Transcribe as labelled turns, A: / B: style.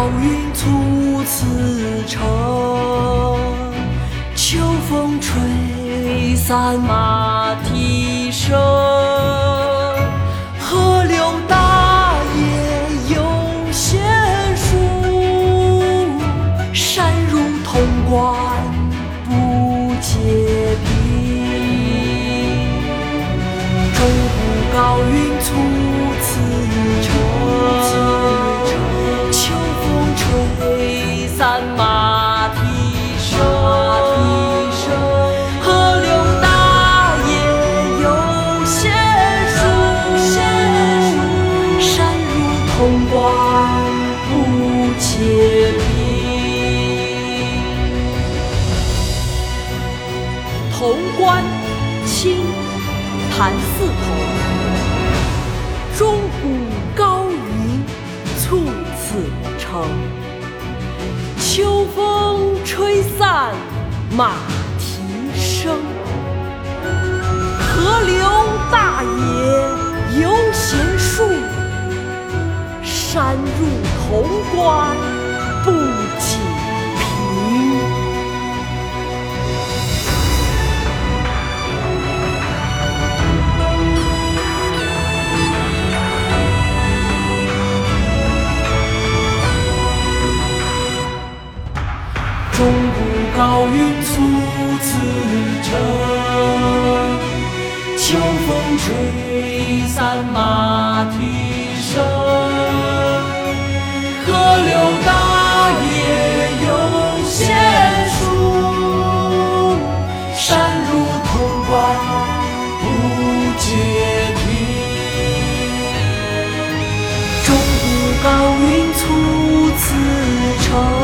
A: 高云簇次成，秋风吹散马蹄声。河流荡如潼关不结冰。潼关，清，谭嗣同。钟鼓高云簇次成，秋风吹散马蹄声。河流大野入潼关不解平。钟鼓高云簇此城，秋风吹散马关不结冰。钟鼓高云簇次成。